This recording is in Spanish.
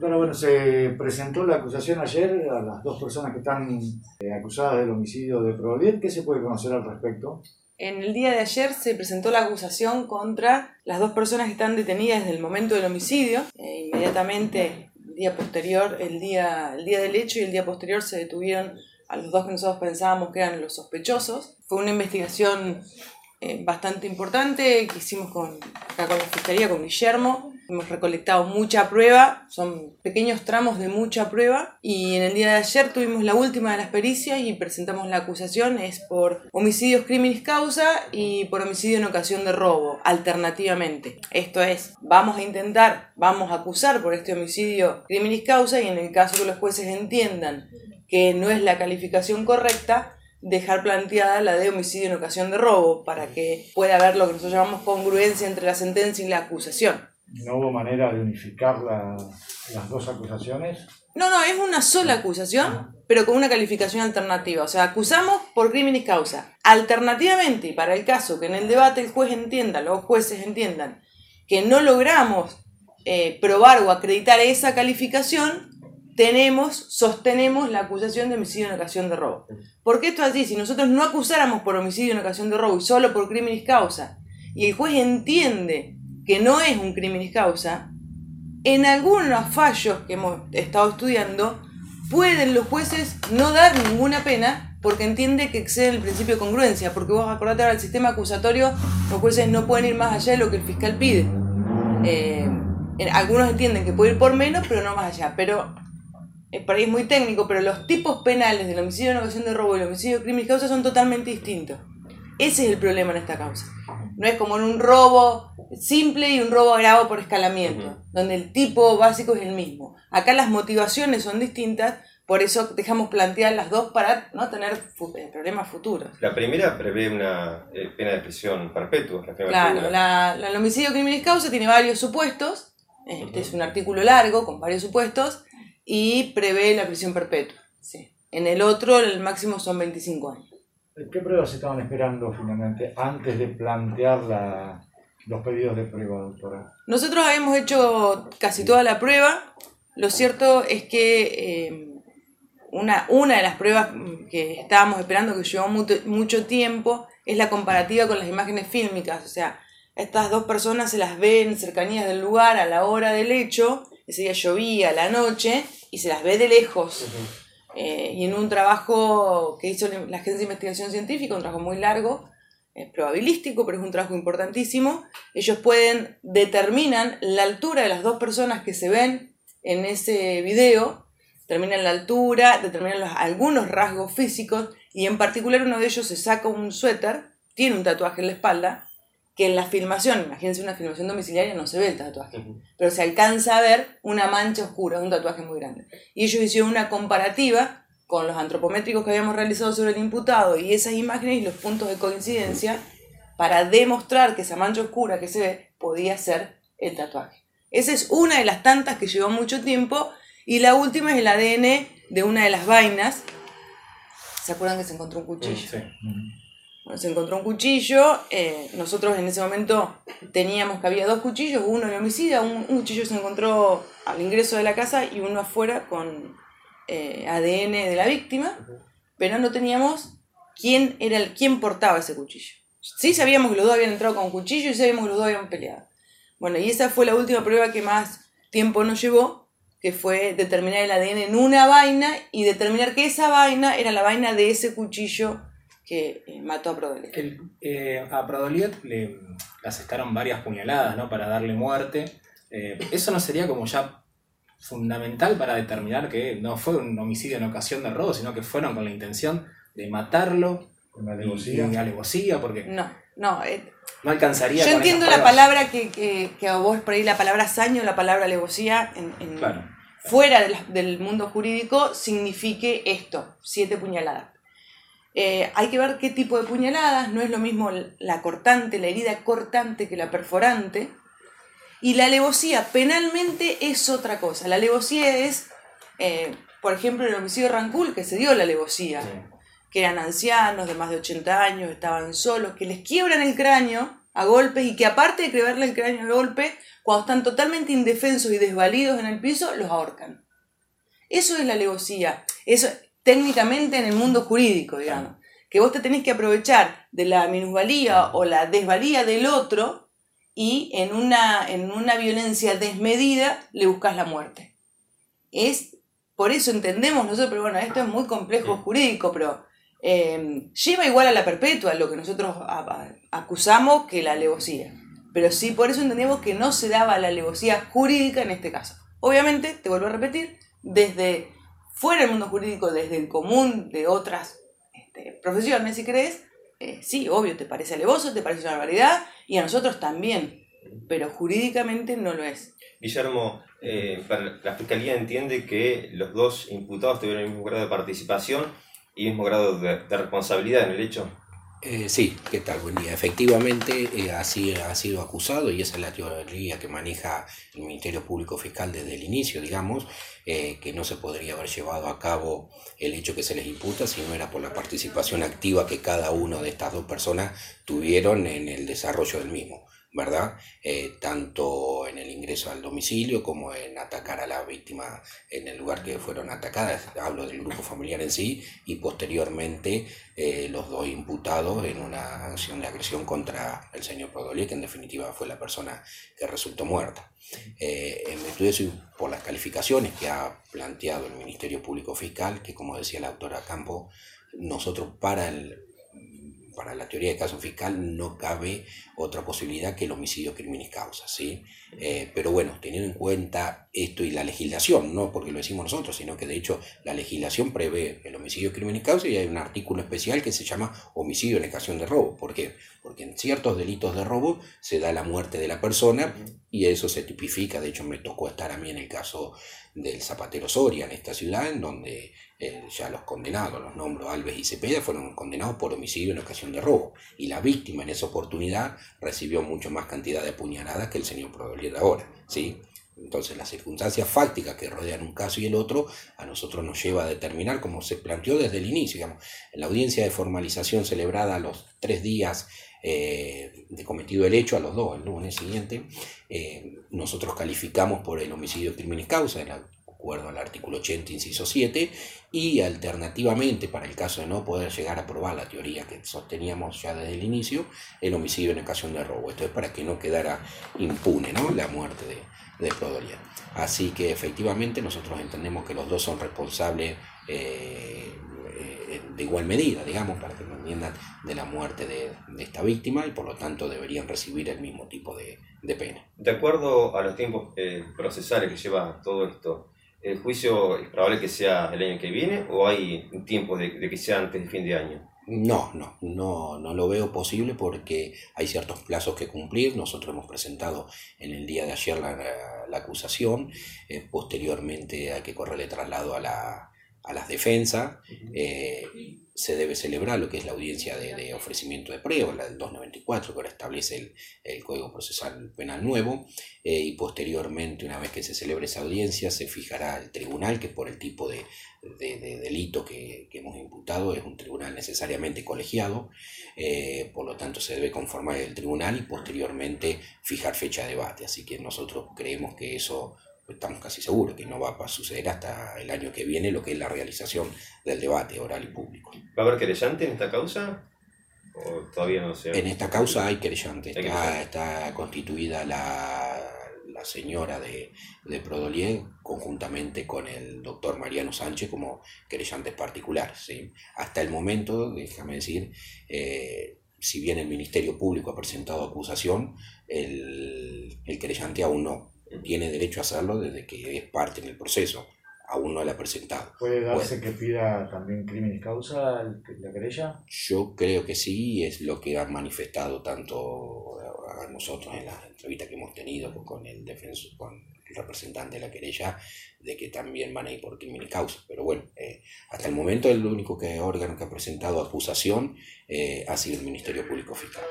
Bueno, se presentó la acusación ayer a las dos personas que están eh, acusadas del homicidio de Provoliet. ¿Qué se puede conocer al respecto? En el día de ayer se presentó la acusación contra las dos personas que están detenidas desde el momento del homicidio. E inmediatamente, el día posterior, el día, el día del hecho y el día posterior se detuvieron a los dos que nosotros pensábamos que eran los sospechosos. Fue una investigación eh, bastante importante que hicimos con, acá con la Fiscalía, con Guillermo. Hemos recolectado mucha prueba, son pequeños tramos de mucha prueba y en el día de ayer tuvimos la última de las pericias y presentamos la acusación, es por homicidios criminis causa y por homicidio en ocasión de robo, alternativamente. Esto es, vamos a intentar, vamos a acusar por este homicidio criminis causa y en el caso que los jueces entiendan que no es la calificación correcta, dejar planteada la de homicidio en ocasión de robo para que pueda haber lo que nosotros llamamos congruencia entre la sentencia y la acusación. ¿No hubo manera de unificar las dos acusaciones? No, no, es una sola acusación, pero con una calificación alternativa. O sea, acusamos por crimen y causa. Alternativamente, para el caso que en el debate el juez entienda, los jueces entiendan, que no logramos eh, probar o acreditar esa calificación, tenemos, sostenemos la acusación de homicidio en ocasión de robo. ¿Por qué esto es así? Si nosotros no acusáramos por homicidio en ocasión de robo y solo por crimen y causa, y el juez entiende que no es un crimen causa, en algunos fallos que hemos estado estudiando, pueden los jueces no dar ninguna pena porque entiende que excede el principio de congruencia, porque vos acordate ahora el sistema acusatorio, los jueces no pueden ir más allá de lo que el fiscal pide. Eh, algunos entienden que puede ir por menos, pero no más allá. Pero eh, por ahí es muy técnico, pero los tipos penales del homicidio en ocasión de robo y el homicidio de crimen y causa son totalmente distintos. Ese es el problema en esta causa. No es como en un robo simple y un robo agravado por escalamiento, donde el tipo básico es el mismo. Acá las motivaciones son distintas, por eso dejamos plantear las dos para no tener eh, problemas futuros. La primera prevé una eh, pena de prisión perpetua. claro, la, el homicidio crimen causa tiene varios supuestos. Este es un artículo largo con varios supuestos y prevé la prisión perpetua. Sí. En el otro, el máximo son 25 años. ¿Qué pruebas estaban esperando finalmente antes de plantear los pedidos de prueba, doctora? Nosotros habíamos hecho casi toda la prueba. Lo cierto es que eh, una, una de las pruebas que estábamos esperando, que llevó mucho, tiempo, es la comparativa con las imágenes fílmicas. O sea, estas dos personas se las ven en cercanías del lugar a la hora del hecho. Ese día llovía, la noche, y se las ve de lejos. Eh, y en un trabajo que hizo la Agencia de Investigación Científica, un trabajo muy largo, es probabilístico, pero es un trabajo importantísimo, ellos pueden, determinan la altura de las dos personas que se ven en ese video, determinan la altura, determinan algunos rasgos físicos, y en particular uno de ellos se saca un suéter, tiene un tatuaje en la espalda, que en la filmación, imagínense una filmación domiciliaria, no se ve el tatuaje, pero se alcanza a ver una mancha oscura, un tatuaje muy grande. Y ellos hicieron una comparativa con los antropométricos que habíamos realizado sobre el imputado y esas imágenes y los puntos de coincidencia para demostrar que esa mancha oscura que se ve podía ser el tatuaje. Esa es una de las tantas que llevó mucho tiempo y la última es el ADN de una de las vainas. ¿Se acuerdan que se encontró un cuchillo? Sí se encontró un cuchillo, eh, nosotros en ese momento teníamos que había dos cuchillos, uno de homicida, un, cuchillo se encontró al ingreso de la casa y uno afuera con eh, ADN de la víctima, pero no teníamos quién era el, quién portaba ese cuchillo. Sí sabíamos que los dos habían entrado con un cuchillo y sabíamos que los dos habían peleado. Bueno, y esa fue la última prueba que más tiempo nos llevó, que fue determinar el ADN en una vaina y determinar que esa vaina era la vaina de ese cuchillo que eh, mató a Prodoliet. Eh, a Prodoliet le asestaron varias puñaladas ¿no? para darle muerte. Eh, ¿Eso no sería como ya fundamental para determinar que no fue un homicidio en ocasión de robo, sino que fueron con la intención de matarlo? Con la alevosía. porque... No, no. no alcanzaría. Yo entiendo la palabra que, que, a vos por ahí, la palabra saño, la palabra alevosía, en, fuera del mundo jurídico, signifique esto, siete puñaladas eh, hay que ver qué tipo de puñaladas, no es lo mismo la cortante, la herida cortante que la perforante. Y la alevosía penalmente es otra cosa. La alevosía es, eh, por ejemplo, el homicidio de Rancul, que se dio la alevosía, que eran ancianos de más de 80 años, estaban solos, que les quiebran el cráneo a golpes y que aparte de creerle el cráneo a golpe, cuando están totalmente indefensos y desvalidos en el piso, los ahorcan. Eso es la alevosía. Eso técnicamente en el mundo jurídico, digamos. Que vos te tenés que aprovechar de la minusvalía o la desvalía del otro y en una, en una violencia desmedida le buscas la muerte. Es, por eso entendemos nosotros, pero bueno, esto es muy complejo jurídico, pero eh, lleva igual a la perpetua lo que nosotros acusamos que la alevosía. Pero sí, por eso entendemos que no se daba la alevosía jurídica en este caso. Obviamente, te vuelvo a repetir, desde fuera del mundo jurídico, desde el común de otras este, profesiones, si crees, eh, sí, obvio, te parece alevoso, te parece una barbaridad, y a nosotros también, pero jurídicamente no lo es. Guillermo, eh, la Fiscalía entiende que los dos imputados tuvieron el mismo grado de participación y el mismo grado de responsabilidad en el hecho. Eh, sí, ¿qué tal? Buen día. Efectivamente, eh, así ha sido acusado y esa es la teoría que maneja el Ministerio Público Fiscal desde el inicio, digamos, eh, que no se podría haber llevado a cabo el hecho que se les imputa si no era por la participación activa que cada una de estas dos personas tuvieron en el desarrollo del mismo. ¿Verdad? Eh, tanto en el ingreso al domicilio como en atacar a la víctima en el lugar que fueron atacadas. Hablo del grupo familiar en sí y posteriormente eh, los dos imputados en una acción de agresión contra el señor Prodolier, que en definitiva fue la persona que resultó muerta. Eh, en virtud de eso por las calificaciones que ha planteado el Ministerio Público Fiscal, que como decía la doctora Campo, nosotros para el para la teoría de caso fiscal no cabe otra posibilidad que el homicidio criminis causa, ¿sí? Eh, pero bueno, teniendo en cuenta esto y la legislación, no porque lo decimos nosotros, sino que de hecho la legislación prevé el homicidio criminis causa y hay un artículo especial que se llama homicidio en ocasión de robo. ¿Por qué? Porque en ciertos delitos de robo se da la muerte de la persona y eso se tipifica, de hecho me tocó estar a mí en el caso del Zapatero Soria en esta ciudad, en donde eh, ya los condenados, los nombros Alves y Cepeda, fueron condenados por homicidio en ocasión de robo. Y la víctima en esa oportunidad recibió mucho más cantidad de puñaladas que el señor Prodolier ahora. ¿sí? Entonces las circunstancias fácticas que rodean un caso y el otro a nosotros nos lleva a determinar, como se planteó desde el inicio, digamos, en la audiencia de formalización celebrada a los tres días eh, de cometido el hecho, a los dos, el lunes siguiente, eh, nosotros calificamos por el homicidio crímenes causa, de acuerdo al artículo 80, inciso 7, y alternativamente, para el caso de no poder llegar a probar la teoría que sosteníamos ya desde el inicio, el homicidio en ocasión de robo. Esto es para que no quedara impune ¿no? la muerte de, de Así que efectivamente nosotros entendemos que los dos son responsables eh, de igual medida, digamos, para que no entiendan, de la muerte de, esta víctima y por lo tanto deberían recibir el mismo tipo de, pena. De acuerdo a los tiempos eh, procesales que lleva todo esto, ¿El juicio es probable que sea el año que viene o hay un tiempo de, que sea antes del fin de año? No, no, no, no lo veo posible porque hay ciertos plazos que cumplir. Nosotros hemos presentado en el día de ayer la, acusación, eh, posteriormente hay que correrle traslado a la, a las defensas, eh, se debe celebrar lo que es la audiencia de, ofrecimiento de prueba, la del 294, que ahora establece el, Código Procesal Penal nuevo, eh, y posteriormente, una vez que se celebre esa audiencia, se fijará el tribunal, que por el tipo de, delito que, hemos imputado es un tribunal necesariamente colegiado, eh, por lo tanto se debe conformar el tribunal y posteriormente fijar fecha de debate, así que nosotros creemos que eso estamos casi seguros que no va a suceder hasta el año que viene lo que es la realización del debate oral y público. ¿Va a haber querellante en esta causa? ¿O todavía no En esta causa hay querellante. Está, constituida la, señora de, de, Prodolier conjuntamente con el doctor Mariano Sánchez como querellantes particulares. ¿sí? Hasta el momento, déjame decir, eh, si bien el Ministerio Público ha presentado acusación, el, el querellante aún no tiene derecho a hacerlo desde que es parte en el proceso. Aún no la ha presentado. ¿Puede darse que pida también crímenes causa la querella? Yo creo que sí, es lo que han manifestado tanto a nosotros en la entrevista que hemos tenido con el defensor, con el representante de la querella, de que también van a ir por crímenes causa. Pero bueno, eh, hasta el momento el único que, órgano que ha presentado acusación eh, ha sido el Ministerio Público Fiscal.